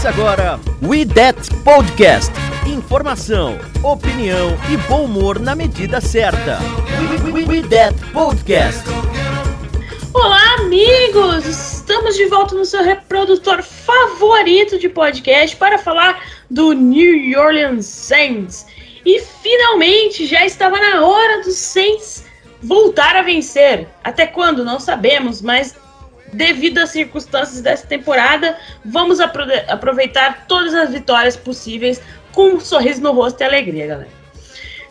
Começa agora We That Podcast. Informação, opinião e bom humor na medida certa. We, we, we That Podcast. Olá, amigos! Estamos de volta no seu reprodutor favorito de podcast para falar do New Orleans Saints. E finalmente já estava na hora dos Saints voltar a vencer. Até quando? Não sabemos, mas devido às circunstâncias dessa temporada, vamos apro aproveitar todas as vitórias possíveis com um sorriso no rosto e alegria, galera.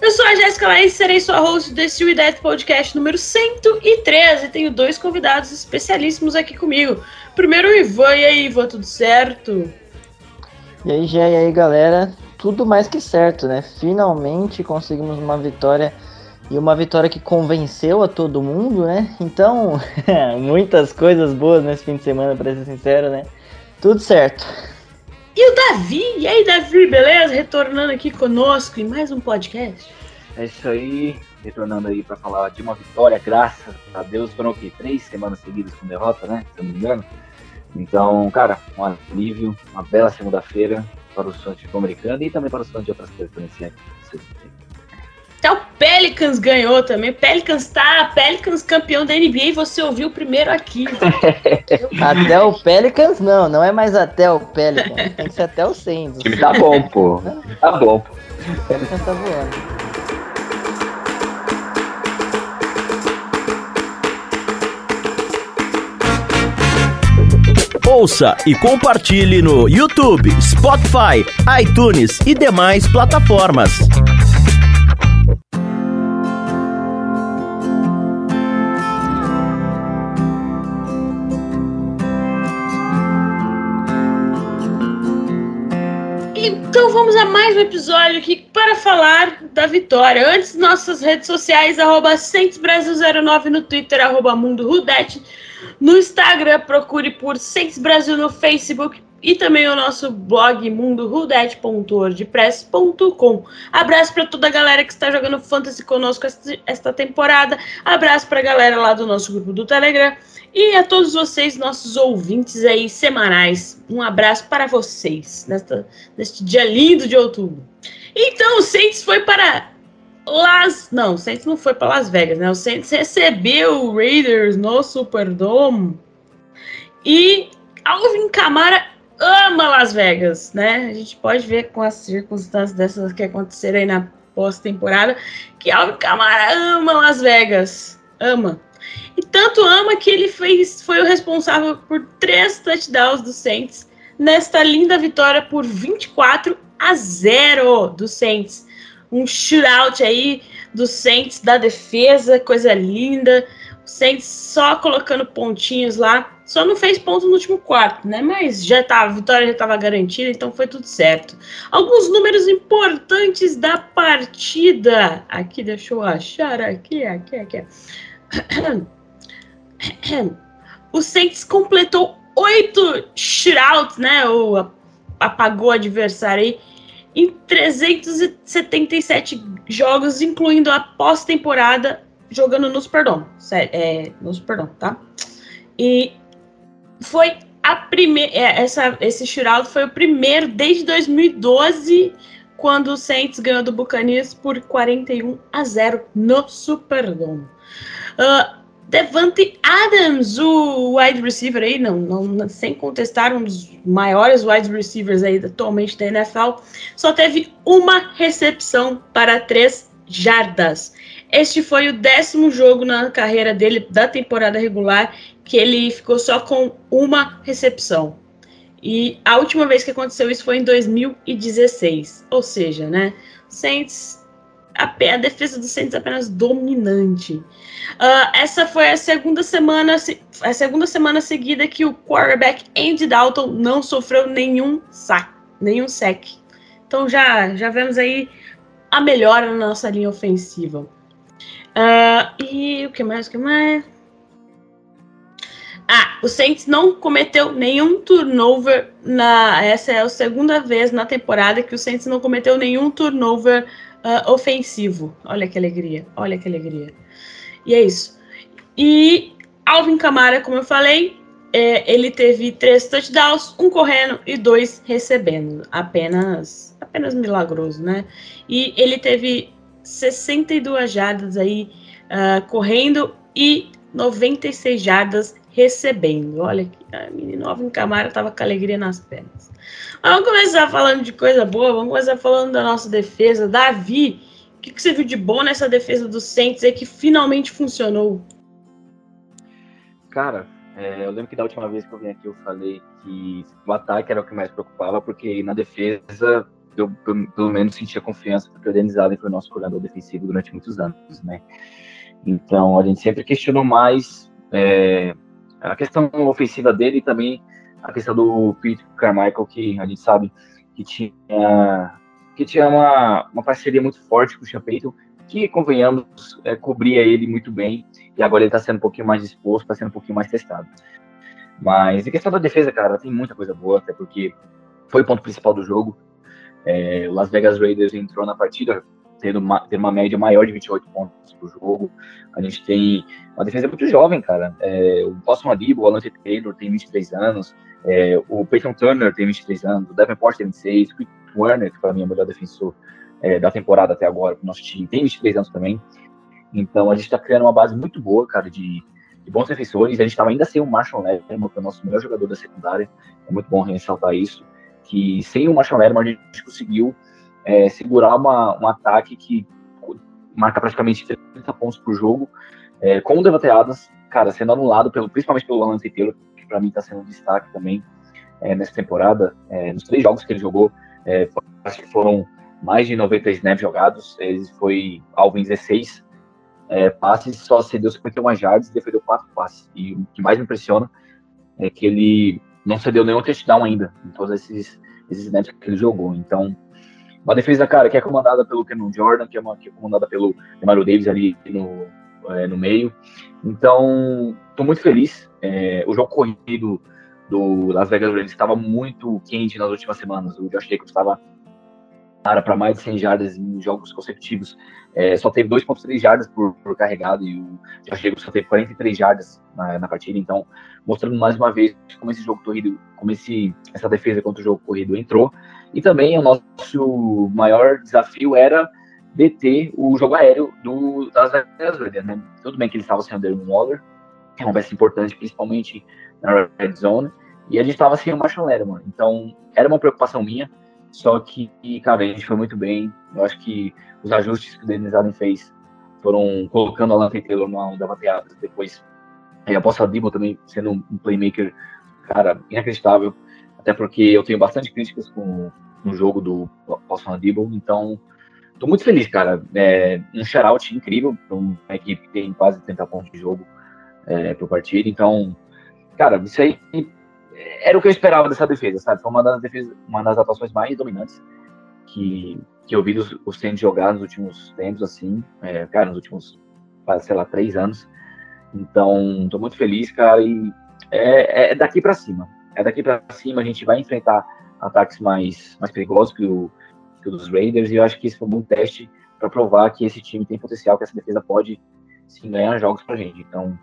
Eu sou a Jéssica Laís, serei sua host desse Death Podcast número 113 e tenho dois convidados especialíssimos aqui comigo. Primeiro o Ivan, e aí Ivan, tudo certo? E aí, Jé, e aí, galera? Tudo mais que certo, né? Finalmente conseguimos uma vitória e uma vitória que convenceu a todo mundo, né? Então, muitas coisas boas nesse fim de semana, pra ser sincero, né? Tudo certo. E o Davi, e aí, Davi, beleza? Retornando aqui conosco em mais um podcast. É isso aí, retornando aí para falar de uma vitória, graças a Deus. Foram o quê? Três semanas seguidas com derrota, né? Se eu não me engano. Então, cara, um alívio, uma bela segunda-feira para os fãs de futebol americano e também para os fãs de outras coisas também, Até o Pelicans ganhou também. Pelicans tá, Pelicans campeão da NBA e você ouviu primeiro aqui. até o Pelicans não, não é mais até o Pelicans, tem que ser até o Saints. O time tá bom, pô. Tá bom. O Pelicans tá voando. Ouça e compartilhe no YouTube, Spotify, iTunes e demais plataformas. Então vamos a mais um episódio aqui para falar da vitória. Antes, nossas redes sociais, arroba Brasil09 no Twitter, arroba Mundo Rudete. No Instagram, procure por Saints Brasil no Facebook e também o nosso blog mundorudete.wordpress.com. Abraço para toda a galera que está jogando Fantasy conosco esta temporada. Abraço para a galera lá do nosso grupo do Telegram. E a todos vocês, nossos ouvintes aí semanais, um abraço para vocês nesta, neste dia lindo de outubro. Então, o Saints foi para Las. Não, o Saints não foi para Las Vegas, né? O Saints recebeu o Raiders no Superdome. E Alvin Kamara ama Las Vegas, né? A gente pode ver com as circunstâncias dessas que aconteceram aí na pós-temporada que Alvin Kamara ama Las Vegas. Ama. E tanto ama que ele fez, foi o responsável por três touchdowns do Saints nesta linda vitória por 24 a 0 do Saints. Um shootout aí do Saints da defesa, coisa linda. O Saints só colocando pontinhos lá. Só não fez ponto no último quarto, né? Mas já tá, a vitória já estava garantida, então foi tudo certo. Alguns números importantes da partida. Aqui, deixa eu achar. Aqui, aqui, aqui. O Saints completou oito shootouts, né? Ou apagou o adversário aí em 377 jogos, incluindo a pós-temporada jogando no Superdome. É, no Superdome, tá? E foi a primeira. É, essa, esse shootout foi o primeiro desde 2012, quando o Saints ganhou do Buccaneers por 41 a 0 no Superdome. Uh, Devante Adams, o wide receiver aí, não, não, sem contestar, um dos maiores wide receivers aí atualmente da NFL, só teve uma recepção para três jardas. Este foi o décimo jogo na carreira dele da temporada regular que ele ficou só com uma recepção. E a última vez que aconteceu isso foi em 2016. Ou seja, né? Saints a, a defesa do Saints apenas dominante. Uh, essa foi a segunda semana a segunda semana seguida que o quarterback Andy Dalton não sofreu nenhum sack, nenhum sec. Então já já vemos aí a melhora na nossa linha ofensiva. Uh, e o que mais? O que mais? Ah, o Saints não cometeu nenhum turnover na. Essa é a segunda vez na temporada que o Saints não cometeu nenhum turnover uh, ofensivo. Olha que alegria, olha que alegria. E é isso. E Alvin Kamara, como eu falei, é, ele teve três touchdowns, um correndo e dois recebendo. Apenas, apenas milagroso, né? E ele teve 62 jardas aí uh, correndo e 96 jardas recebendo. Olha que a menina Alvin Camara tava com alegria nas pernas. Vamos começar falando de coisa boa, vamos começar falando da nossa defesa. Davi, o que, que você viu de bom nessa defesa do Saints aí que finalmente funcionou? Cara, é, eu lembro que da última vez que eu vim aqui eu falei que o ataque era o que mais preocupava, porque na defesa eu, eu pelo menos sentia confiança, porque o Denis Allen foi o nosso coordenador defensivo durante muitos anos, né? Então a gente sempre questionou mais é, a questão ofensiva dele e também a questão do Pete Carmichael, que a gente sabe que tinha, que tinha uma, uma parceria muito forte com o Sean que, convenhamos, é, cobria ele muito bem, e agora ele está sendo um pouquinho mais exposto, está sendo um pouquinho mais testado. Mas em questão da defesa, cara, tem muita coisa boa, até porque foi o ponto principal do jogo. É, o Las Vegas Raiders entrou na partida tendo uma, tendo uma média maior de 28 pontos por jogo. A gente tem uma defesa muito jovem, cara. É, o Boston Adibo, o Alante Taylor tem 23 anos, é, o Peyton Turner tem 23 anos, o Davenport tem 26, o Quick Warner, que para mim é o melhor defensor é, da temporada até agora o nosso time, tem 23 anos também. Então a gente está criando uma base muito boa, cara, de, de bons defensores. A gente estava ainda sem o Marshall Lerman, que é o nosso melhor jogador da secundária. É muito bom ressaltar isso. Que sem o Marshall Lerman a gente conseguiu é, segurar uma, um ataque que marca praticamente 30 pontos por jogo, é, com o Devante Adams, cara, sendo anulado pelo, principalmente pelo Alan Taylor, que para mim está sendo um destaque também é, nessa temporada. É, nos três jogos que ele jogou, é, acho que foram mais de 90 snaps jogados, ele foi alvo em 16 é, passes, só cedeu 51 jardas e defendeu 4 passes. E o que mais me impressiona é que ele não cedeu nenhum touchdown ainda, em todos esses, esses snaps que ele jogou. Então, uma defesa, cara, que é comandada pelo Kenan Jordan, que é, uma, que é comandada pelo Emmanuel Davis ali no, é, no meio. Então, estou muito feliz. É, o jogo corrido do Las Vegas Raiders estava muito quente nas últimas semanas. O Josh Jacobs estava para mais de 100 jardas em jogos consecutivos. É, só teve 2,3 jardas por, por, carregado e o Josh Jacobs só teve 43 jardas na, na, partida. Então, mostrando mais uma vez como esse jogo corrido, como esse, essa defesa contra o jogo corrido entrou. E também o nosso maior desafio era deter o jogo aéreo do, das Vegas Raiders, né? Tudo bem que eles estavam sem o Darren Waller, que é uma peça importante, principalmente na red zone, e a gente estava sem o Marshall Lerman. Então, era uma preocupação minha, só que, cara, a gente foi muito bem. Eu acho que os ajustes que o Dennis Allen fez foram colocando a Lance Taylor numa onda bateada. Depois, aí a Bossa Dibble também sendo um playmaker, cara, inacreditável. Até porque eu tenho bastante críticas com no jogo do Boston Dibble, então tô muito feliz, cara. É um shoutout incrível para uma equipe que tem quase 30 pontos de jogo é, por partida. Então, cara, isso aí era o que eu esperava dessa defesa, sabe? Foi uma das, defesas, uma das atuações mais dominantes que, que eu vi os, os jogar nos últimos tempos, assim, é, cara, nos últimos, sei lá, três anos. Então, tô muito feliz, cara, e é, é daqui para cima. É daqui para cima, a gente vai enfrentar ataques mais, mais perigosos que o, que dos Raiders, e eu acho que esse foi um bom teste para provar que esse time tem potencial, que essa defesa pode sim ganhar jogos pra gente. Então,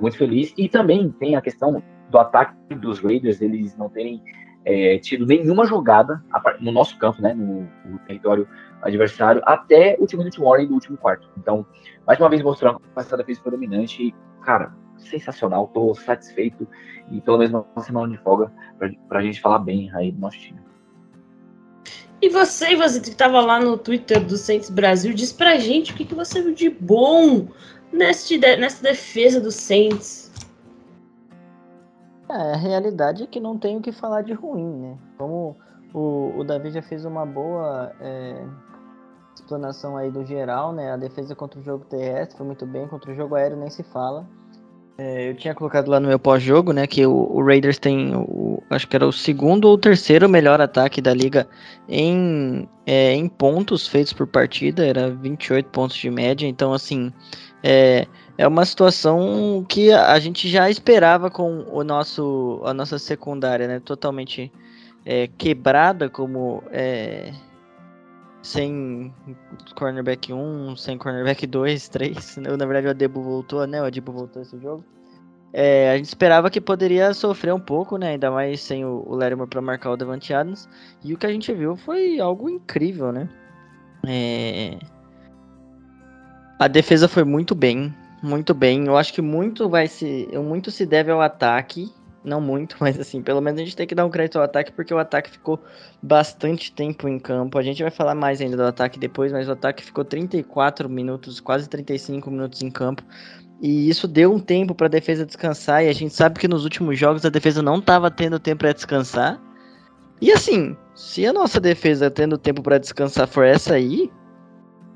muito feliz. E também tem a questão do ataque dos Raiders, eles não terem é, tido nenhuma jogada no nosso campo, né, no, no, território adversário, até o time do Warren do último quarto. Então, mais uma vez mostrando que essa defesa foi dominante cara, sensacional, tô satisfeito e pelo menos uma semana de folga pra, pra gente falar bem aí do nosso time. E você, você que estava lá no Twitter do Saints Brasil, diz pra gente o que, que você viu de bom nessa, nessa defesa do Saints. É, a realidade é que não tem o que falar de ruim, né? Como o, o Davi já fez uma boa é, explanação aí do geral, né? A defesa contra o jogo terrestre foi muito bem, contra o jogo aéreo nem se fala. É, eu tinha colocado lá no meu pós-jogo, né, que o, o, Raiders tem, o, acho que era o segundo ou terceiro melhor ataque da liga em, é, em pontos feitos por partida, era 28 pontos de média, então assim, é, é uma situação que a gente já esperava com o nosso, a nossa secundária, né, totalmente é, quebrada, como é, sem cornerback 1, sem cornerback 2, 3. Na verdade, o Adebo voltou, né? O Adebo voltou esse jogo. É, a gente esperava que poderia sofrer um pouco, né? Ainda mais sem o, o Larimer para marcar o Devante Adams. E o que a gente viu foi algo incrível, né? É... A defesa foi muito bem, muito bem. Eu acho que muito vai se, muito se deve ao ataque não muito, mas assim, pelo menos a gente tem que dar um crédito ao ataque, porque o ataque ficou bastante tempo em campo. A gente vai falar mais ainda do ataque depois, mas o ataque ficou 34 minutos, quase 35 minutos em campo. E isso deu um tempo para a defesa descansar, e a gente sabe que nos últimos jogos a defesa não estava tendo tempo para descansar. E assim, se a nossa defesa tendo tempo para descansar for essa aí,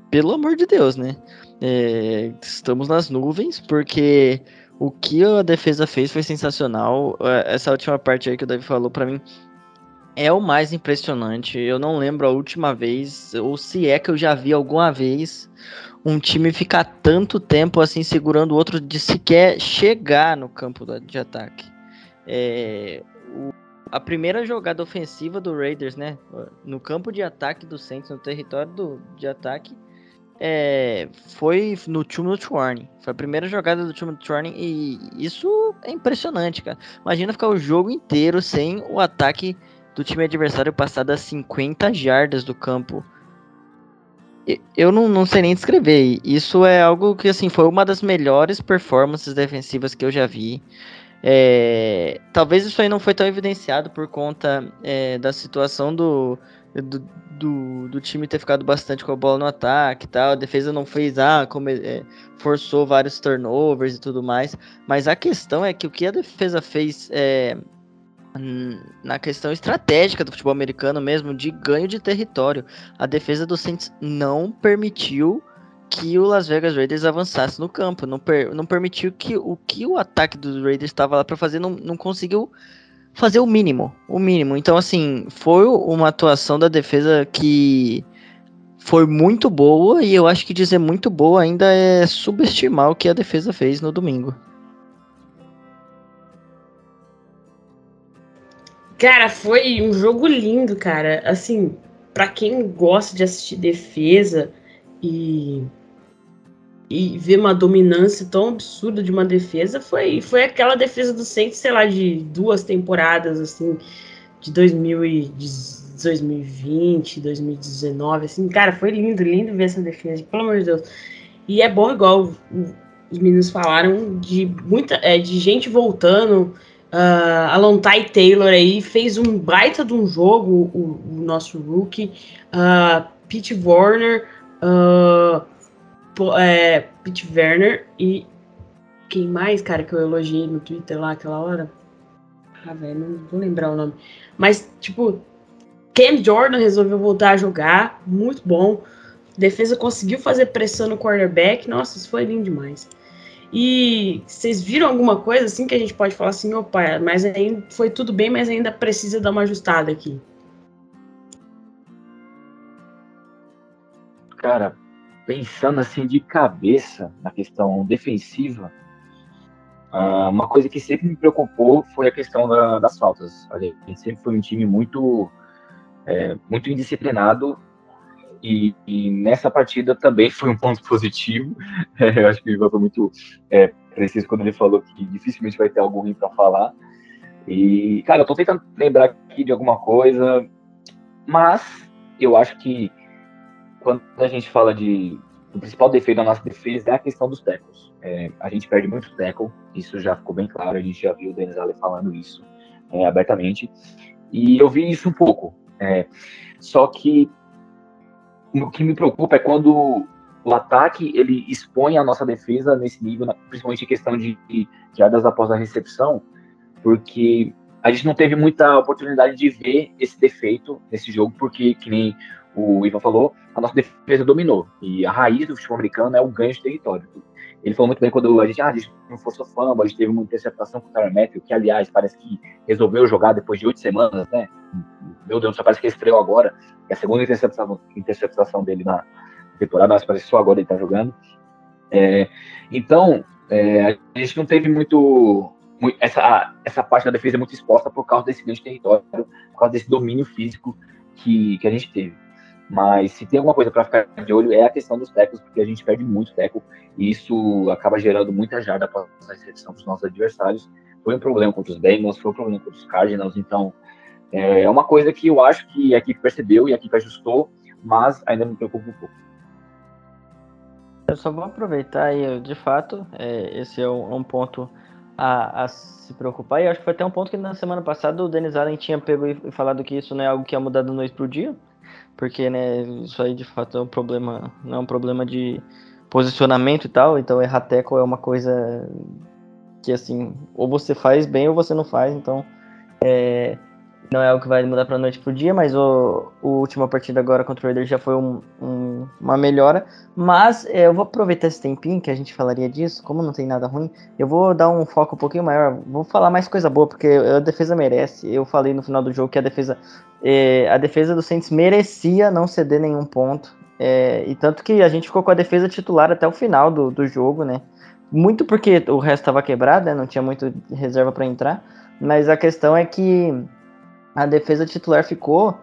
pelo amor de Deus, né? É, estamos nas nuvens, porque o que a defesa fez foi sensacional. É, essa última parte aí que o Davi falou para mim é o mais impressionante. Eu não lembro a última vez, ou se é que eu já vi alguma vez, um time ficar tanto tempo assim segurando o outro de sequer chegar no campo de ataque. É, o, a primeira jogada ofensiva do Raiders, né, no campo de ataque do Saints, no território do, de ataque, é, foi no Minute Warning. Foi a primeira jogada do Minute Warning e isso é impressionante, cara. Imagina ficar o jogo inteiro sem o ataque do time adversário passar das 50 jardas do campo. Eu não, não sei nem descrever. Isso é algo que assim foi uma das melhores performances defensivas que eu já vi. É, talvez isso aí não foi tão evidenciado por conta é, da situação do, do, do, do, time ter ficado bastante com a bola no ataque e tal. A defesa não fez, ah, como, é, forçou vários turnovers e tudo mais. Mas a questão é que o que a defesa fez é, na questão estratégica do futebol americano mesmo, de ganho de território, a defesa do Saints não permitiu que o Las Vegas Raiders avançasse no campo, não, per, não permitiu que o que o ataque dos Raiders estava lá para fazer, não, não conseguiu fazer o mínimo, o mínimo. Então, assim, foi uma atuação da defesa que foi muito boa e eu acho que dizer muito boa ainda é subestimar o que a defesa fez no domingo. Cara, foi um jogo lindo, cara. Assim, para quem gosta de assistir defesa e e ver uma dominância tão absurda de uma defesa foi, foi aquela defesa do Saints, sei lá, de duas temporadas, assim, de 2020, 2019, assim, cara, foi lindo, lindo ver essa defesa, pelo amor de Deus. E é bom, igual os meninos falaram, de muita, é, de gente voltando, uh, Alon Ty Taylor aí fez um baita de um jogo, o, o nosso rookie, uh, Pete Warner, uh, é, Pete Werner e quem mais, cara, que eu elogiei no Twitter lá aquela hora? Ah, velho, não vou lembrar o nome. Mas, tipo, Cam Jordan resolveu voltar a jogar, muito bom. defesa conseguiu fazer pressão no quarterback. Nossa, isso foi lindo demais. E vocês viram alguma coisa assim que a gente pode falar assim, opa, mas ainda foi tudo bem, mas ainda precisa dar uma ajustada aqui. Cara, pensando assim de cabeça na questão defensiva, uh, uma coisa que sempre me preocupou foi a questão da, das faltas. A gente sempre foi um time muito, é, muito indisciplinado e, e, nessa partida também foi um ponto positivo. É, eu acho que o Ivan foi muito é, preciso quando ele falou que dificilmente vai ter algo ruim para falar. E, cara, eu tô tentando lembrar aqui de alguma coisa, mas eu acho que quando a gente fala de o principal defeito da nossa defesa é a questão dos tackles. É, a gente perde muito tackle, isso já ficou bem claro, a gente já viu o Denis Ale falando isso é, abertamente. E eu vi isso um pouco. É, só que o que me preocupa é quando o ataque ele expõe a nossa defesa nesse nível, principalmente em questão de, de jardas após a recepção, porque a gente não teve muita oportunidade de ver esse defeito nesse jogo, porque, que nem o Ivan falou, a nossa defesa dominou. E a raiz do futebol americano é o ganho de território. Ele falou muito bem quando a gente, ah, a gente não forçou fama, a gente teve uma interceptação com o Tyler Matthew, que aliás parece que resolveu jogar depois de oito semanas, né? Meu Deus, só parece que ele estreou agora. É a segunda interceptação, interceptação dele na temporada, mas parece que só agora ele tá jogando. É, então, é, a gente não teve muito, muito, essa, essa parte da defesa muito exposta por causa desse ganho de território, por causa desse domínio físico que, que a gente teve. Mas se tem alguma coisa para ficar de olho é a questão dos tecos, porque a gente perde muito teco e isso acaba gerando muita jarda para a recepção dos nossos adversários. Foi um problema contra os Bengals, foi um problema contra os Cardinals, então é, é uma coisa que eu acho que a equipe percebeu e a equipe ajustou, mas ainda me preocupa um pouco. Eu só vou aproveitar aí, de fato, é, esse é um, é um ponto a, a, se preocupar. E acho que foi até um ponto que na semana passada o Denis Allen tinha pego e falado que isso não é algo que ia mudar do noite pro dia. Porque, né, isso aí de fato é um problema, não é um problema de posicionamento e tal. Então errar é uma coisa que, assim, ou você faz bem ou você não faz. Então, é, não é algo que vai mudar para noite pro dia, mas o, o última partida agora contra o Raiders já foi um, um, uma melhora. Mas é, eu vou aproveitar esse tempinho que a gente falaria disso, como não tem nada ruim, eu vou dar um foco um pouquinho maior, vou falar mais coisa boa, porque a defesa merece. Eu falei no final do jogo que a defesa, é, a defesa do Saints merecia não ceder nenhum ponto. É, e tanto que a gente ficou com a defesa titular até o final do, do jogo, né? Muito porque o resto estava quebrado, né? Não tinha muito reserva para entrar. Mas a questão é que a defesa titular ficou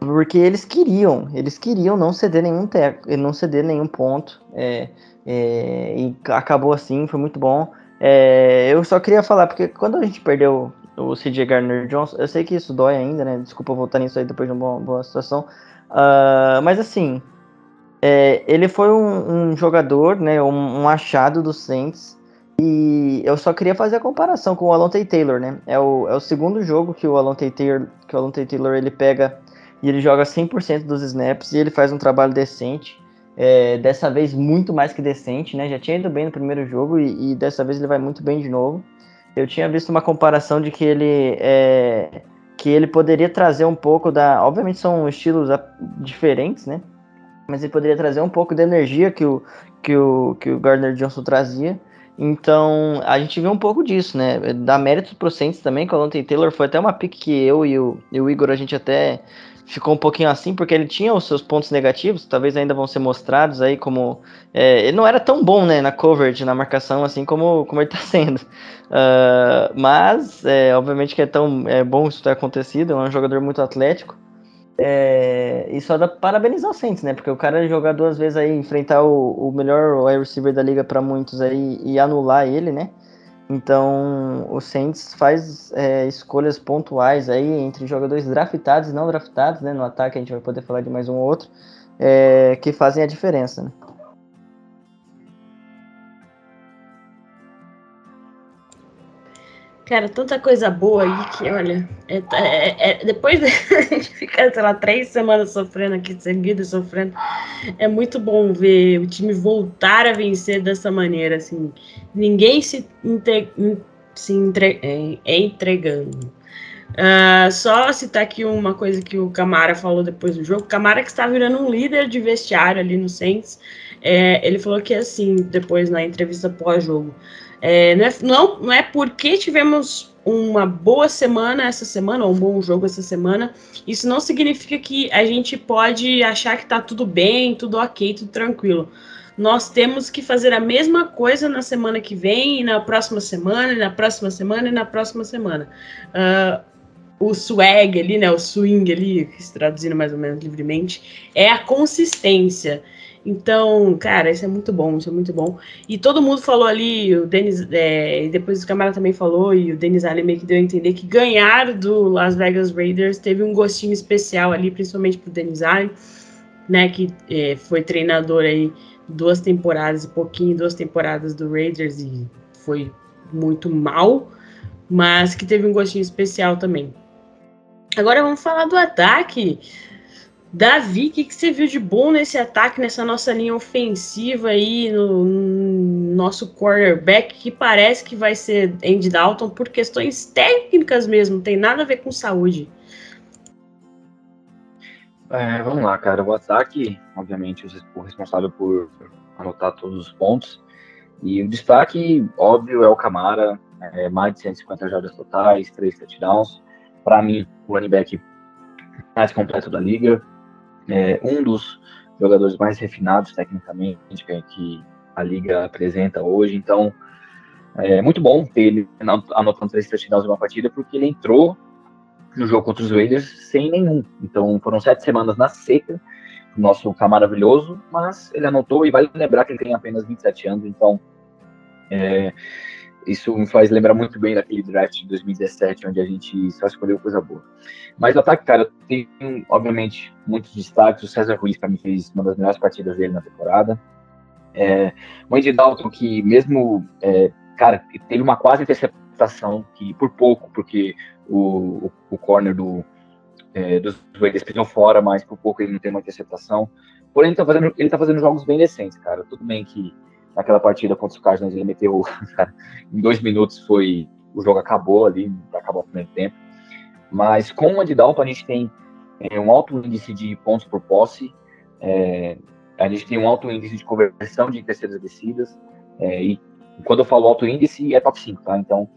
porque eles queriam, eles queriam não ceder nenhum teco, não ceder nenhum ponto, é, é, e acabou assim, foi muito bom. É, eu só queria falar, porque quando a gente perdeu o CJ Gardner Johnson, eu sei que isso dói ainda, né? Desculpa voltar nisso aí depois de uma boa, boa situação. Uh, mas assim, é, ele foi um, um jogador, né? Um, um, achado do Saints. E eu só queria fazer a comparação com o Alonte Taylor, né? É o, é o segundo jogo que o Alonte Taylor, que o Alonte Taylor ele pega e ele joga 100% dos snaps e ele faz um trabalho decente. É, dessa vez muito mais que decente, né? Já tinha ido bem no primeiro jogo e, e, dessa vez ele vai muito bem de novo. Eu tinha visto uma comparação de que ele é, que ele poderia trazer um pouco da, obviamente são estilos diferentes, né? Mas ele poderia trazer um pouco da energia que o que o que o Gardner Johnson trazia. Então, a gente viu um pouco disso, né? Dá mérito pro Saints também, que o Taylor foi até uma pick que eu e o, e o Igor, a gente até ficou um pouquinho assim, porque ele tinha os seus pontos negativos, talvez ainda vão ser mostrados aí como... É, ele não era tão bom, né, na coverage, na marcação, assim como, como ele tá sendo. Uh, mas, é, obviamente que é tão é bom isso ter acontecido, é um jogador muito atlético. É, e só dá parabenizar o Saints, né? Porque o cara jogar duas vezes aí, enfrentar o, o melhor wide receiver da liga para muitos aí e anular ele, né? Então o Saints faz é, escolhas pontuais aí entre jogadores draftados e não draftados, né? No ataque a gente vai poder falar de mais um ou outro, é, que fazem a diferença, né? Cara, tanta coisa boa aí que, olha, é, é, é, depois de a gente ficar, sei lá, três semanas sofrendo aqui, seguidas sofrendo, é muito bom ver o time voltar a vencer dessa maneira, assim. Ninguém se, se entre, é, entregando. Uh, só citar aqui uma coisa que o Camara falou depois do jogo. Camara que está virando um líder de vestiário ali no Saints. É, ele falou que assim, depois na entrevista pós-jogo. É, não, é, não, não é porque tivemos uma boa semana essa semana, ou um bom jogo essa semana, isso não significa que a gente pode achar que tá tudo bem, tudo ok, tudo tranquilo. Nós temos que fazer a mesma coisa na semana que vem, e na próxima semana, e na próxima semana, e na próxima semana. Uh, o swag ali, né, o swing ali, traduzindo mais ou menos livremente, é a consistência. Então, cara, isso é muito bom, isso é muito bom. E todo mundo falou ali, o Denis, é, depois o Camara também falou, e o Denis Allen meio que deu a entender que ganhar do Las Vegas Raiders teve um gostinho especial ali, principalmente pro Denis Allen, né, que é, foi treinador aí duas temporadas e pouquinho, duas temporadas do Raiders e foi muito mal, mas que teve um gostinho especial também. Agora vamos falar do ataque. Davi, o que, que, você viu de bom nesse ataque, nessa nossa linha ofensiva aí, no, no, nosso quarterback, que parece que vai ser Andy Dalton por questões técnicas mesmo, tem nada a ver com saúde. É, vamos lá, cara. O ataque, obviamente, o responsável por anotar todos os pontos. E o destaque, óbvio, é o Camara, é, mais de 150 jardas totais, 3 touchdowns. Para mim, o running back mais completo da liga. É, um dos jogadores mais refinados tecnicamente que a liga apresenta hoje. Então, é muito bom ter ele anotando três touchdowns em uma partida, porque ele entrou no jogo contra os Raiders sem nenhum. Então, foram sete semanas na seca, o nosso K maravilhoso, mas ele anotou e vale lembrar que ele tem apenas 27 anos, então é, isso me faz lembrar muito bem daquele draft de 2017, onde a gente só escolheu coisa boa. Mas o ataque, cara, tem, obviamente, muitos destaques. O César Ruiz, para mim, fez uma das melhores partidas dele na temporada. É, o Andy Dalton, que mesmo, é, cara, teve uma quase interceptação, que por pouco, porque o, o, o corner do, é, dos Raiders pisou fora, mas por pouco ele não tem uma interceptação. Porém, ele tá fazendo, ele tá fazendo jogos bem decentes, cara. Tudo bem que naquela partida contra os Cardinals, ele meteu, em dois minutos foi, o jogo acabou ali, acabou o primeiro tempo. Mas com o Andy Dalton, a gente tem é, um alto índice de pontos por posse, é, a gente tem um alto índice de conversão de terceiras descidas, é, e quando eu falo alto índice, é top 5, tá? Então,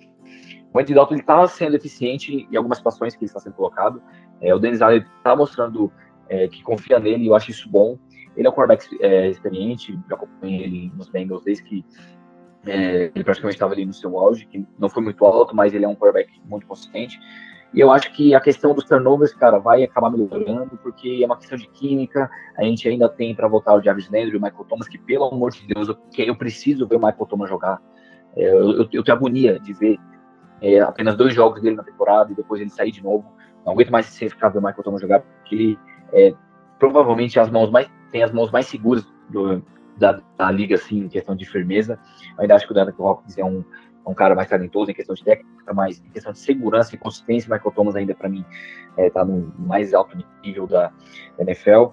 o Andy Dalton está sendo eficiente em algumas situações que ele está sendo colocado. É, o Denis Allen está mostrando é, que confia nele, e eu acho isso bom. Ele é um quarterback é, experiente, já acompanhei ele nos Bengals desde que é, ele praticamente estava ali no seu auge, que não foi muito alto, mas ele é um quarterback muito consistente. E eu acho que a questão dos turnovers, cara, vai acabar melhorando, porque é uma questão de química. A gente ainda tem para voltar o Jarvis Landry e o Michael Thomas, que pelo amor de Deus, eu, eu preciso ver o Michael Thomas jogar. É, eu, eu, tenho agonia de ver é, apenas dois jogos dele na temporada e depois ele sair de novo. Não aguento mais ser ficar ver o Michael Thomas jogar, porque ele é provavelmente as mãos mais tem as mãos mais seguras do, da, da, liga, assim, em questão de firmeza. Eu ainda acho que o Daniel Hopkins é um, um cara mais talentoso em questão de técnica, mas em questão de segurança e consistência, Michael Thomas ainda, para mim, está é, no mais alto nível da, da NFL.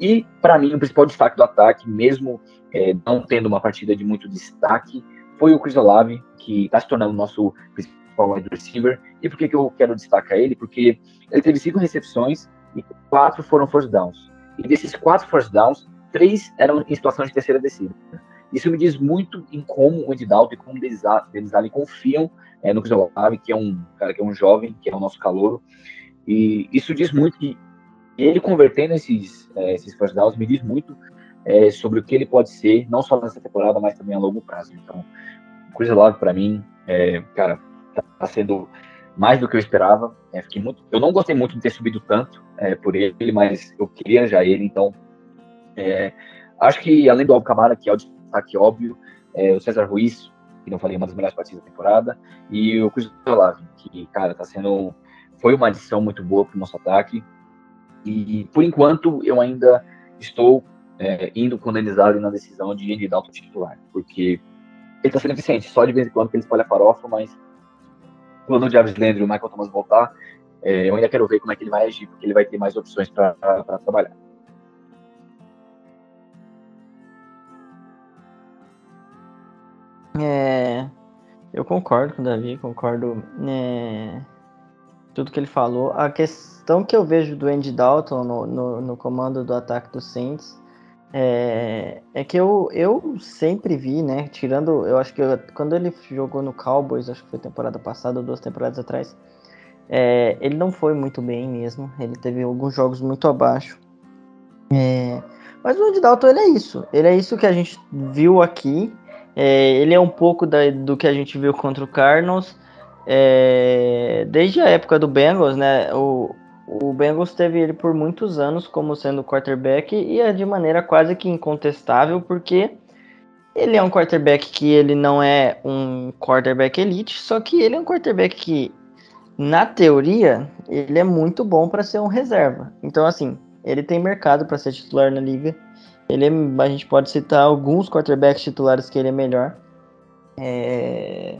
E, para mim, o principal destaque do ataque, mesmo é, não tendo uma partida de muito destaque, foi o Chris Olave, que está se tornando nosso principal wide receiver. E por que, que eu quero destacar ele? Porque ele teve cinco recepções e quatro foram first downs. E desses quatro first downs, três eram em situação de terceira descida. Isso me diz muito em como o Andy Dalton e como Denis Allen confiam é, no Chris Olave, que é um cara que é um jovem, que é o nosso calouro. E isso diz muito que ele convertendo esses, é, esses first downs me diz muito é, sobre o que ele pode ser, não só nessa temporada, mas também a longo prazo. Então, o Chris Olave, para mim, é, cara, tá sendo mais do que eu esperava. É, fiquei muito, eu não gostei muito de ter subido tanto é, por ele, mas eu queria já ele, então é, acho que além do Alvo Camara, que é o destaque óbvio, é, o César Ruiz, que não falei, uma das melhores partidas da temporada, e o Chris Olave, que, cara, tá sendo. Foi uma adição muito boa para o nosso ataque. E por enquanto eu ainda estou é, indo com o Denizado na decisão de Andy Dalton titular, porque ele está sendo eficiente, só de vez em quando que ele espalha farofa, mas quando o Jarvis Landry e o Michael Thomas voltar, é, eu ainda quero ver como é que ele vai agir, porque ele vai ter mais opções para trabalhar. É, eu concordo com o Davi, concordo é, tudo que ele falou. A questão que eu vejo do Andy Dalton no, no, no comando do ataque do Saints é, é que eu, eu sempre vi, né? Tirando, eu acho que eu, quando ele jogou no Cowboys, acho que foi temporada passada ou duas temporadas atrás, é, ele não foi muito bem mesmo. Ele teve alguns jogos muito abaixo. É, mas o Andy Dalton, ele é isso. Ele é isso que a gente viu aqui. É, ele é um pouco da, do que a gente viu contra o Cardinals. É, desde a época do Bengals, né? O, o Bengals teve ele por muitos anos como sendo quarterback e é de maneira quase que incontestável, porque ele é um quarterback que ele não é um quarterback elite, só que ele é um quarterback que, na teoria, ele é muito bom para ser um reserva. Então, assim, ele tem mercado para ser titular na liga. Ele é, a gente pode citar alguns quarterbacks titulares que ele é melhor. É,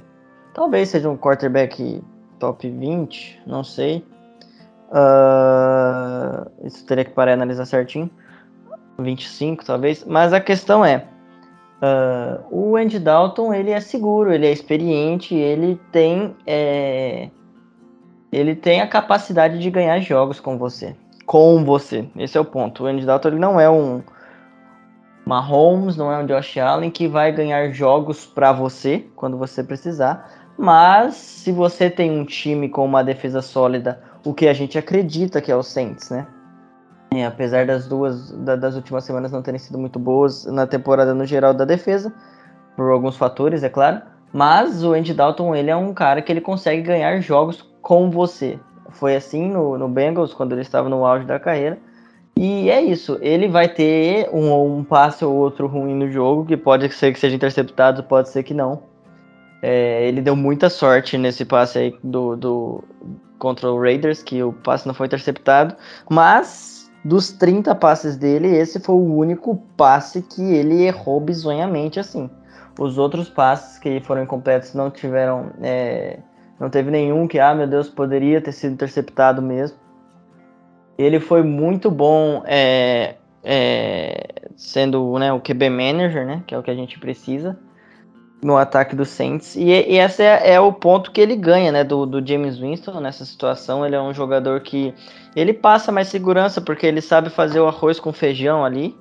talvez seja um quarterback top 20, não sei. Uh, isso teria que parar e analisar certinho. 25, talvez. Mas a questão é: uh, o Andy Dalton ele é seguro, ele é experiente, ele tem, é, ele tem a capacidade de ganhar jogos com você. com você. Esse é o ponto. O Andy Dalton ele não é um Mahomes, não é um Josh Allen que vai ganhar jogos para você quando você precisar. Mas se você tem um time com uma defesa sólida, o que a gente acredita que é o Saints, né? E apesar das duas da, das últimas semanas não terem sido muito boas na temporada no geral da defesa, por alguns fatores, é claro. Mas o Andy Dalton ele é um cara que ele consegue ganhar jogos com você. Foi assim no, no Bengals quando ele estava no auge da carreira. E é isso, ele vai ter um, um passe ou outro ruim no jogo, que pode ser que seja interceptado, pode ser que não. É, ele deu muita sorte nesse passe aí do, do, contra o Raiders, que o passe não foi interceptado, mas dos 30 passes dele, esse foi o único passe que ele errou bizonhamente assim. Os outros passes que foram incompletos não tiveram. É, não teve nenhum que, ah, meu Deus, poderia ter sido interceptado mesmo. Ele foi muito bom é, é, sendo né, o QB manager, né, que é o que a gente precisa no ataque do Saints. E, e esse é, é, o ponto que ele ganha né, do, do James Winston nessa situação. Ele é um jogador que ele passa mais segurança porque ele sabe fazer o arroz com feijão ali.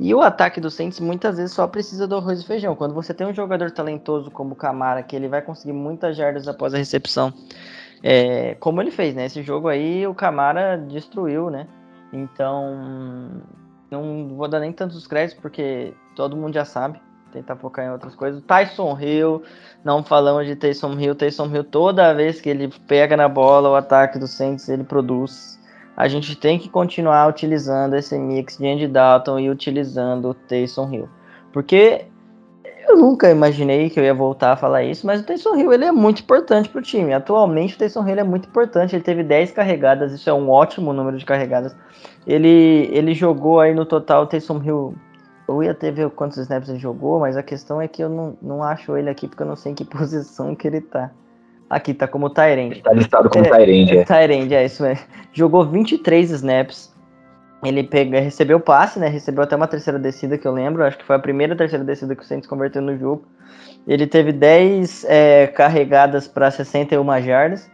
E o ataque do Saints muitas vezes só precisa do arroz e feijão. Quando você tem um jogador talentoso como o Camara, que ele vai conseguir muitas jardas após a recepção, é, como ele fez, né? Esse jogo aí o Camara destruiu, né? Então, não vou dar nem tantos créditos porque todo mundo já sabe. Tentar focar em outras coisas. Tyson Hill, não falamos de Tyson Hill. Tyson Hill, toda vez que ele pega na bola, o ataque do Saints ele produz. A gente tem que continuar utilizando esse mix de Andy Dalton e utilizando o Tyson Hill. Porque eu nunca imaginei que eu ia voltar a falar isso, mas o Tyson Hill ele é muito importante para o time. Atualmente o Tyson Hill é muito importante. Ele teve 10 carregadas, isso é um ótimo número de carregadas. Ele, ele jogou aí no total, o Tyson Hill. Eu ia até ver quantos snaps ele jogou, mas a questão é que eu não, não acho ele aqui porque eu não sei em que posição que ele tá. Aqui tá como Tyrande. Tá listado como é, Tyrande, é. Tyrande, é isso mesmo. Jogou 23 snaps ele pega, recebeu passe, né? Recebeu até uma terceira descida que eu lembro. Acho que foi a primeira terceira descida que o Saints converteu no jogo. Ele teve 10 é, carregadas para 61 jardas.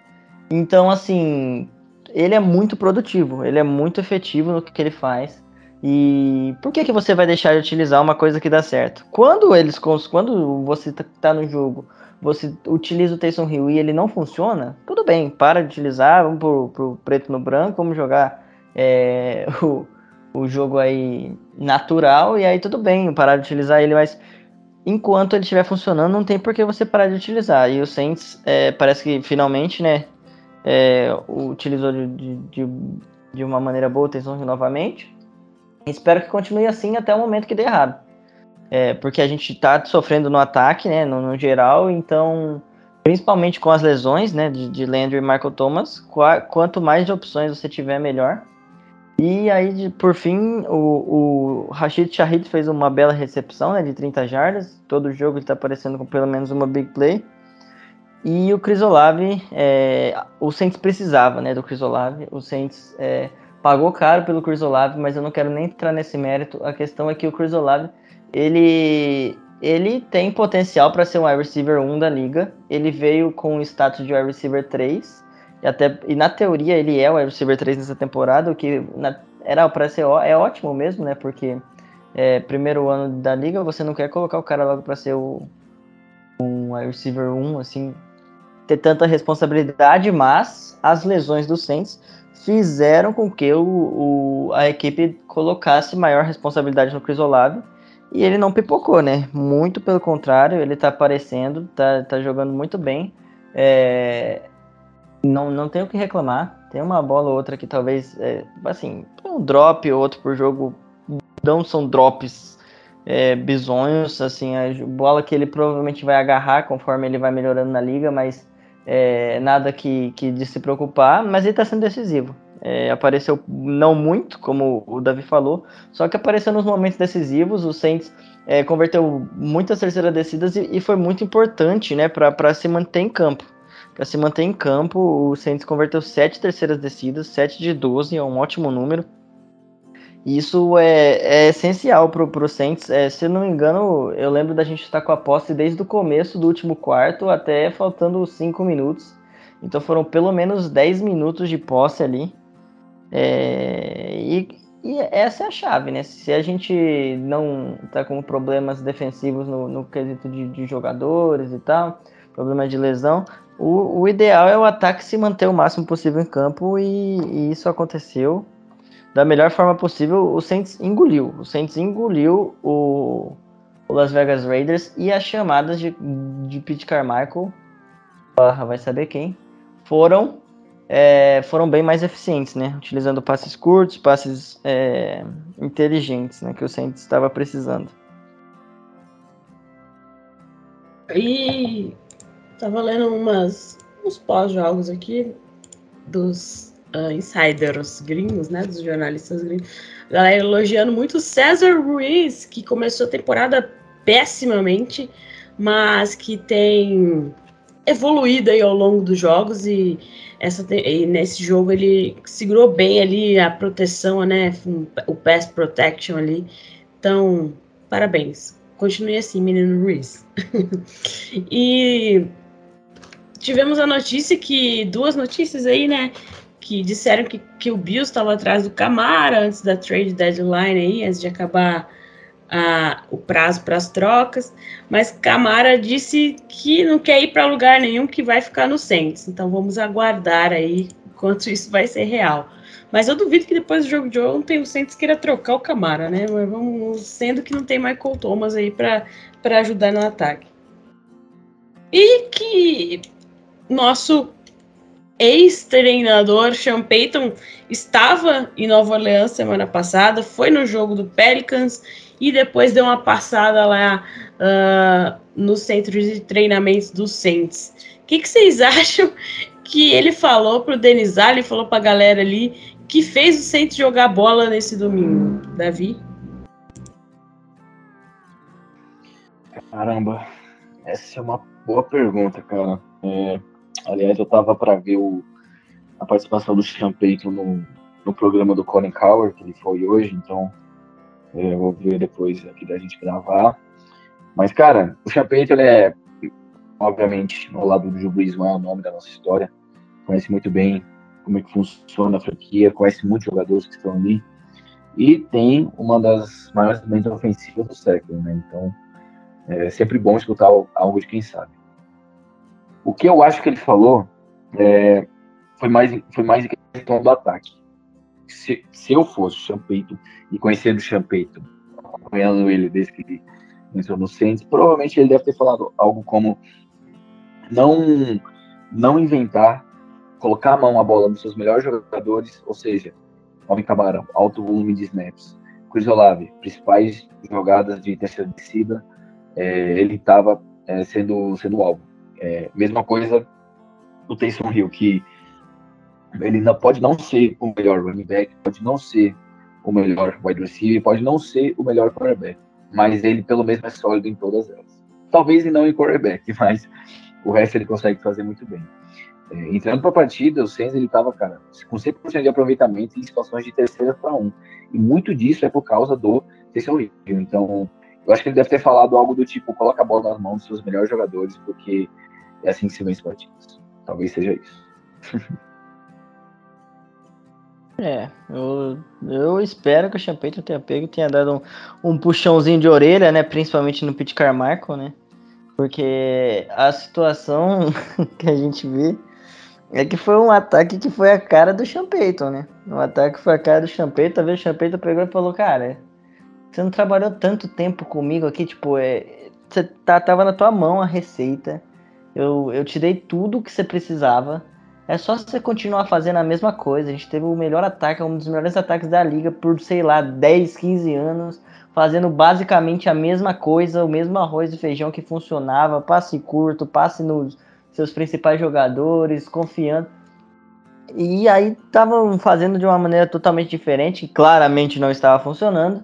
Então, assim, ele é muito produtivo, ele é muito efetivo no que ele faz. E por que, que você vai deixar de utilizar uma coisa que dá certo? Quando eles quando você tá, tá no jogo, você utiliza o Taysom Hill e ele não funciona, tudo bem, para de utilizar, vamos pro, pro preto no branco, vamos jogar é, o, o jogo aí natural e aí tudo bem parar de utilizar ele, mas enquanto ele estiver funcionando, não tem por que você parar de utilizar. E o Saints é, parece que finalmente, né, é, utilizou de, de, de, uma maneira boa o Taysom novamente. Espero que continue assim até o momento que dê errado. É, porque a gente está sofrendo no ataque, né, no, no, geral, então, principalmente com as lesões, né, de, de Landry e Michael Thomas, quanto mais de opções você tiver, melhor. E aí, por fim, o, o Rashid Shahid fez uma bela recepção né, de 30 jardas. Todo jogo ele está aparecendo com pelo menos uma big play. E o Crisolave, é, o Saints precisava né, do Crisolave. O Saints é, pagou caro pelo Crisolave, mas eu não quero nem entrar nesse mérito. A questão é que o Crisolave, ele, ele tem potencial para ser um wide receiver 1 da liga. Ele veio com o status de wide receiver 3 e, até, e na teoria ele é o wide receiver 3 nessa temporada, o que na, era para ser ó, é ótimo mesmo, né? Porque é, primeiro ano da liga, você não quer colocar o cara logo para ser o, um wide receiver 1, assim, ter tanta responsabilidade, mas as lesões do Saints fizeram com que o, o, a equipe colocasse maior responsabilidade no Chris Olave e ele não pipocou, né? Muito pelo contrário, ele tá aparecendo, tá, tá jogando muito bem. É, não, não tenho o que reclamar. Tem uma bola ou outra que talvez, é, assim, um drop ou outro por jogo. Não são drops é, bizonhos, assim, a bola que ele provavelmente vai agarrar conforme ele vai melhorando na liga, mas é, nada que, que de se preocupar, mas ele está sendo decisivo. É, apareceu não muito, como o Davi falou, só que apareceu nos momentos decisivos. O Saints é, converteu muitas terceiras descidas e, e foi muito importante né, para se manter em campo para se manter em campo, o Saints converteu 7 terceiras descidas, 7 de 12, é um ótimo número. Isso é, é essencial para o Saints. É, se eu não me engano, eu lembro da gente estar com a posse desde o começo do último quarto até faltando 5 minutos. Então foram pelo menos 10 minutos de posse ali. É, e, e, essa é a chave, né? Se a gente não tá com problemas defensivos no, no quesito de, de jogadores e tal, problema de lesão, o, o, ideal é o ataque se manter o máximo possível em campo e, e, isso aconteceu da melhor forma possível. O Saints engoliu, o Saints engoliu o, o Las Vegas Raiders e as chamadas de, de Pete Carmichael, vai saber quem, foram é, foram bem mais eficientes, né? Utilizando passes curtos, passes é, inteligentes, né? Que o Saints estava precisando. E tava lendo umas, uns pós-jogos aqui dos uh, insiders gringos, né? Dos jornalistas gringos. galera elogiando muito César Ruiz, que começou a temporada pessimamente, mas que tem evoluído aí ao longo dos jogos e, essa, e nesse jogo ele segurou bem ali a proteção, né? O pass protection ali. Então, parabéns. Continue assim, menino Ruiz. e tivemos a notícia que. Duas notícias aí, né? Que disseram que, que o Bills estava atrás do Camara antes da trade deadline aí, antes de acabar a, o prazo para as trocas, mas Camara disse que não quer ir para lugar nenhum, que vai ficar no Saints. Então vamos aguardar aí quanto isso vai ser real. Mas eu duvido que depois do jogo de ontem o Saints queira trocar o Camara, né? Mas vamos, sendo que não tem Michael Thomas aí para ajudar no ataque. E que nosso ex-treinador Sean Payton estava em Nova Orleans semana passada, foi no jogo do Pelicans e depois deu uma passada lá uh, no centro de treinamentos do Saints. O que, que, vocês acham que ele falou pro Denizali, falou pra galera ali, que fez o Saints jogar bola nesse domingo, Davi? Caramba, essa é uma boa pergunta, cara. É, aliás, eu tava para ver o, a participação do Payton no, no programa do Colin Coward, que ele foi hoje, então é, eu vou ver depois aqui da gente gravar. Mas, cara, o Chapeito, ele é, obviamente, ao lado do não é o nome da nossa história. Conhece muito bem como é que funciona a franquia, conhece muitos jogadores que estão ali. E tem uma das maiores mentes ofensivas do século, né? Então, é sempre bom escutar algo de quem sabe. O que eu acho que ele falou é, foi mais foi mais em questão do ataque se, se eu fosse Champeito e conhecendo o Champeito, acompanhando ele desde que ele entrou no provavelmente ele deve ter falado algo como não não inventar, colocar a mão a bola nos seus melhores jogadores, ou seja, Alvin Camarão, alto volume de snaps. Chris Olave, principais jogadas de terceira descida, é, ele estava é, sendo, sendo alvo. É, mesma coisa do Taysom Hill, que ele não, pode não ser o melhor running back, pode não ser o melhor wide receiver, pode não ser o melhor quarterback, mas ele pelo menos é sólido em todas elas. Talvez não em quarterback, mas o resto ele consegue fazer muito bem. É, entrando para a partida, o Saints ele estava, cara, com 100% de aproveitamento em situações de terceira para um. E muito disso é por causa do Taysom Hill. Então, eu acho que ele deve ter falado algo do tipo, coloca a bola nas mãos dos seus melhores jogadores, porque é assim que se vence partidas. Talvez seja isso. É, eu, eu espero que o Champeito tenha pego, tenha dado um, um puxãozinho de orelha, né? Principalmente no Pete Carmichael, né? Porque a situação que a gente vê é que foi um ataque que foi a cara do Champeito, né? Um ataque que foi a cara do Champeito, talvez o Champeito pegou e falou, cara, você não trabalhou tanto tempo comigo aqui, tipo, é, você tá, tava na tua mão a receita, eu, eu te dei tudo que você precisava, é só você continuar fazendo a mesma coisa. A gente teve o melhor ataque, um dos melhores ataques da liga por, sei lá, 10, 15 anos, fazendo basicamente a mesma coisa, o mesmo arroz e feijão que funcionava, passe curto, passe nos seus principais jogadores, confiando. E aí estavam fazendo de uma maneira totalmente diferente, claramente não estava funcionando.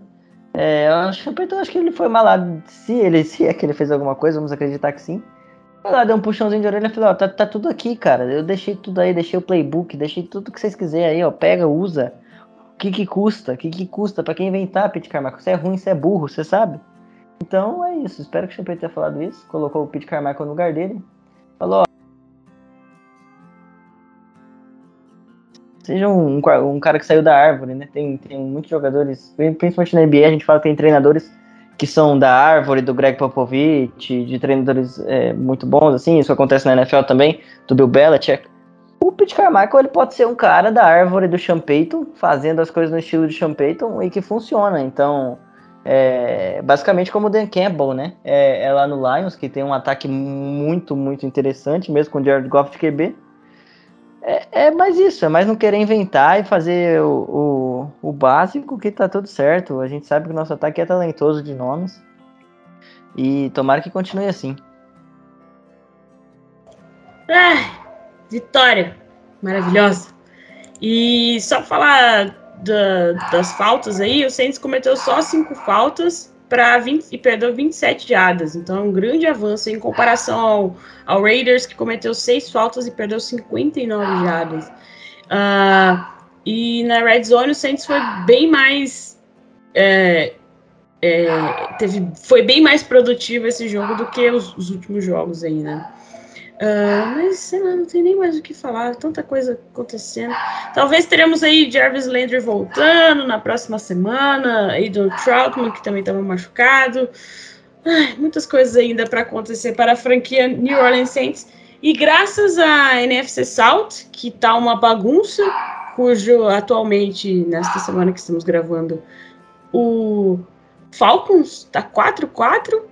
É, eu acho, eu acho que ele foi malado. Se ele se é que ele fez alguma coisa, vamos acreditar que sim. Foi lá, deu um puxãozinho de orelha e falou, ó, tá, tá tudo aqui, cara. Eu deixei tudo aí, deixei o playbook, deixei tudo que vocês quiserem aí, ó. Pega, usa. O que que custa? O que que custa pra quem inventar, Pete Carmichael? Você é ruim, você é burro, você sabe? Então é isso. Espero que o Champeito tenha falado isso. Colocou o Pete Carmichael no lugar dele. Falou, ó. seja um, um cara que saiu da árvore, né? Tem, tem muitos jogadores, principalmente na NBA, a gente fala que tem treinadores que são da árvore, do Greg Popovich, de treinadores é, muito bons, assim, isso acontece na NFL também, do Bill Belichick. O Pete Carmichael ele pode ser um cara da árvore do Sean Payton, fazendo as coisas no estilo de Sean Payton e que funciona. Então, é, basicamente como o Dan Campbell, né? É, é, lá no Lions, que tem um ataque muito, muito interessante, mesmo com o Jared Goff de QB. É, é mais isso, é mais não querer inventar e fazer o, o, o, básico que tá tudo certo. A gente sabe que o nosso ataque é talentoso de nomes. E tomara que continue assim. Ah, vitória! Maravilhosa! E só falar da, das faltas aí, o Saints cometeu só cinco faltas para 20 e perdeu 27 jardas. Então é um grande avanço em comparação ao, ao Raiders, que cometeu seis faltas e perdeu 59 jardas. Uh, e na Red Zone o Saints foi bem mais. É, é, teve, foi bem mais produtivo esse jogo do que os, os últimos jogos aí, né? Uh, mas sei lá, não tem nem mais o que falar, tanta coisa acontecendo. Talvez teremos aí Jarvis Landry voltando na próxima semana, do Troutman, que também estava machucado. Ai, muitas coisas ainda para acontecer para a franquia New Orleans Saints. E graças à NFC South, que tá uma bagunça, cujo atualmente, nesta semana que estamos gravando, o Falcons tá 4-4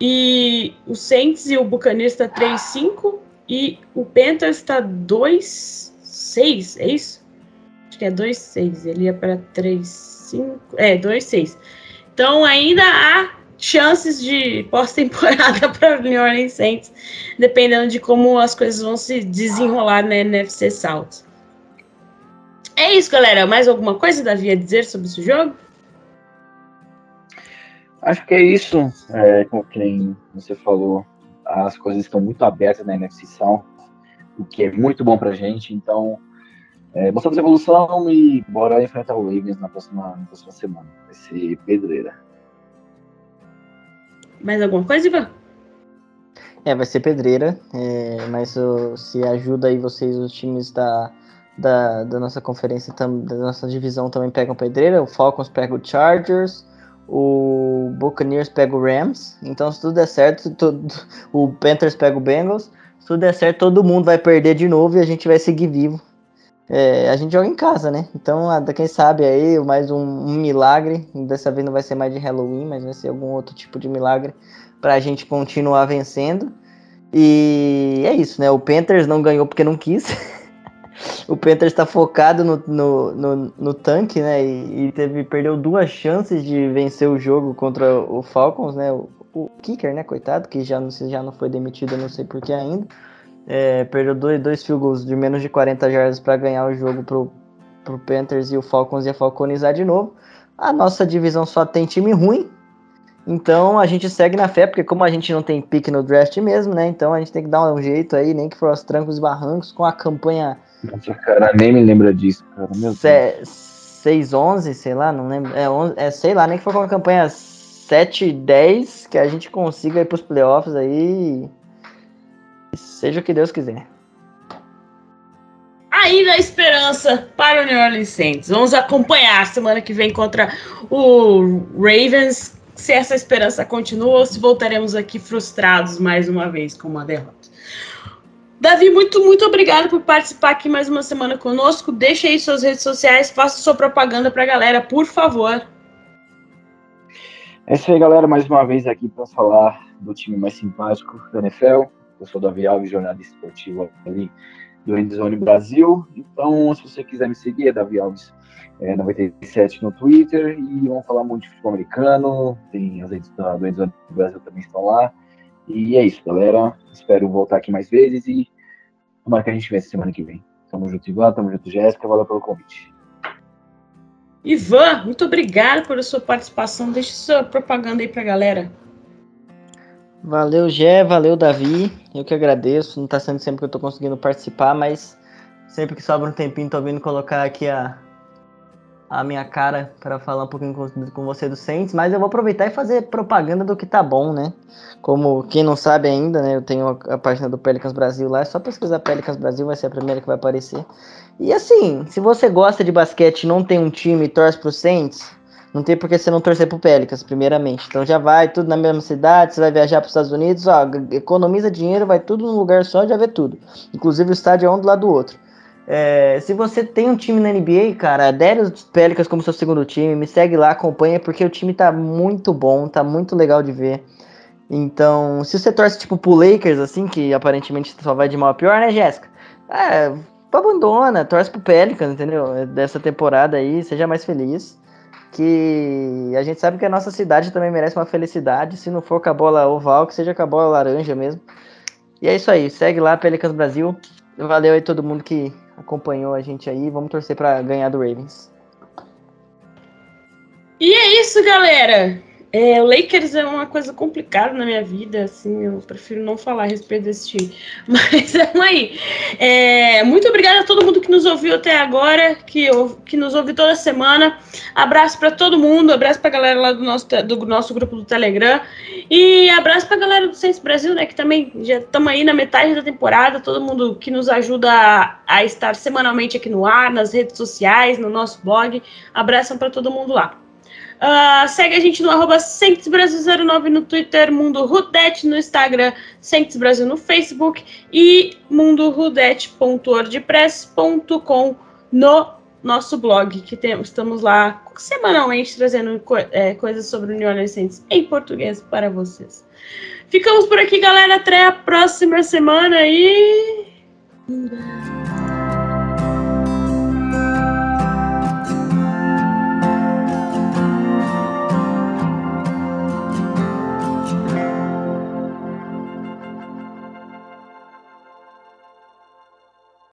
e o Saints e o Buccaneers está 3-5 e o Panthers está 2-6, é isso? Acho que é 2-6, ele ia para 3-5, é 2-6. Então ainda há chances de pós-temporada para o New Orleans Saints, dependendo de como as coisas vão se desenrolar na NFC South. É isso, galera. Mais alguma coisa, Davi, a dizer sobre esse jogo? Acho que é isso. É, como quem você falou, as coisas estão muito abertas na NFC South, o que é muito bom pra gente. Então, é, mostramos evolução e bora enfrentar o Ravens na próxima, na próxima semana. Vai ser pedreira. Mais alguma coisa, Ivan? É, vai ser pedreira, é, mas se ajuda aí vocês, os times da, da, da nossa conferência, da nossa divisão também pegam pedreira. O Falcons pega o Chargers, o Buccaneers pega o Rams. Então, se tudo der certo, tudo, o Panthers pega o Bengals. Se tudo der certo, todo mundo vai perder de novo e a gente vai seguir vivo. É, a gente joga em casa, né? Então, quem sabe aí, mais um, um, milagre. Dessa vez não vai ser mais de Halloween, mas vai ser algum outro tipo de milagre para a gente continuar vencendo. E é isso, né? O Panthers não ganhou porque não quis. o Panthers está focado no, no, no, no, tanque, né? E, e, teve, perdeu duas chances de vencer o jogo contra o Falcons, né? O, o kicker, né? Coitado, que já não, já não foi demitido, não sei porquê ainda. É, perdeu dois, dois field goals de menos de 40 jardas para ganhar o jogo pro, pro Panthers e o Falcons ia falconizar de novo. A nossa divisão só tem time ruim, então a gente segue na fé, porque como a gente não tem pique no draft mesmo, né? Então a gente tem que dar um jeito aí, nem que for aos trancos e barrancos, com a campanha nossa, cara, nem me lembra disso, cara. Meu Deus. 6, 11, sei lá, não lembro. É, 11, é, sei lá, nem que for com a campanha 7, 10, que a gente consiga ir pros playoffs aí. Seja o que Deus quiser. Ainda a esperança para o New Orleans Saints. Vamos acompanhar semana que vem contra o Ravens. Se essa esperança continua ou se voltaremos aqui frustrados mais uma vez com uma derrota. Davi, muito, muito obrigado por participar aqui mais uma semana conosco. Deixa aí suas redes sociais, faça sua propaganda para a galera, por favor. É isso aí, galera. Mais uma vez aqui para falar do time mais simpático da NFL. Eu sou Davi Alves, jornalista esportivo ali do Endzone Brasil. Então, se você quiser me seguir, é Davi Alves é, 97 no Twitter. E vamos falar muito de futebol americano. Tem as redes do Endzone Brasil também estão lá. E é isso, galera. Espero voltar aqui mais vezes e tomara que a gente vença semana que vem. Tamo junto, Ivan. Tamo junto, Jéssica. Valeu pelo convite. Ivan, muito obrigado pela sua participação. Deixe sua propaganda aí pra galera. Valeu, Gé. Valeu, Davi. Eu que agradeço. Não tá sendo sempre que eu tô conseguindo participar, mas sempre que sobra um tempinho, tô vindo colocar aqui a, a minha cara para falar um pouquinho com, com você do Saints, mas eu vou aproveitar e fazer propaganda do que tá bom, né? Como quem não sabe ainda, né? Eu tenho a, a página do Pelicans Brasil lá, é só pesquisar Pelicans Brasil, vai ser a primeira que vai aparecer. E assim, se você gosta de basquete não tem um time e torce pro Saints, não tem por que você não torcer pro Pelicans, primeiramente. Então já vai tudo na mesma cidade, você vai viajar para os Estados Unidos, ó, economiza dinheiro, vai tudo num lugar só, já vê tudo. Inclusive o estádio é um do lado do outro. É, se você tem um time na NBA, cara, adere os Pelicans como seu segundo time, me segue lá, acompanha, porque o time tá muito bom, tá muito legal de ver. Então, se você torce tipo pro Lakers, assim, que aparentemente só vai de mal a pior, né, Jéssica? É, abandona, torce pro Pelicans, entendeu? Dessa temporada aí, seja mais feliz que a gente sabe que a nossa cidade também merece uma felicidade, se não for com a bola oval, que seja com a bola laranja mesmo. E é isso aí, segue lá Pelicans Brasil. Valeu aí todo mundo que acompanhou a gente aí, vamos torcer para ganhar do Ravens. E é isso, galera. É, o Lakers é uma coisa complicada na minha vida, assim, eu prefiro não falar a respeito desse time. Mas vamos aí. É, muito obrigada a todo mundo que nos ouviu até agora, que, que nos ouve toda semana. Abraço para todo mundo, abraço para a galera lá do nosso, do nosso grupo do Telegram. E abraço para a galera do Sense Brasil, né, que também já estamos aí na metade da temporada, todo mundo que nos ajuda a, a estar semanalmente aqui no ar, nas redes sociais, no nosso blog. Abração para todo mundo lá. Uh, segue a gente no arroba Brasil09 no Twitter, Mundo Rudete no Instagram, Sentes Brasil no Facebook e mundorudete.wordpress.com no nosso blog, que temos, estamos lá semanalmente trazendo co é, coisas sobre o New Orleans Saints em português para vocês. Ficamos por aqui, galera. Até a próxima semana e.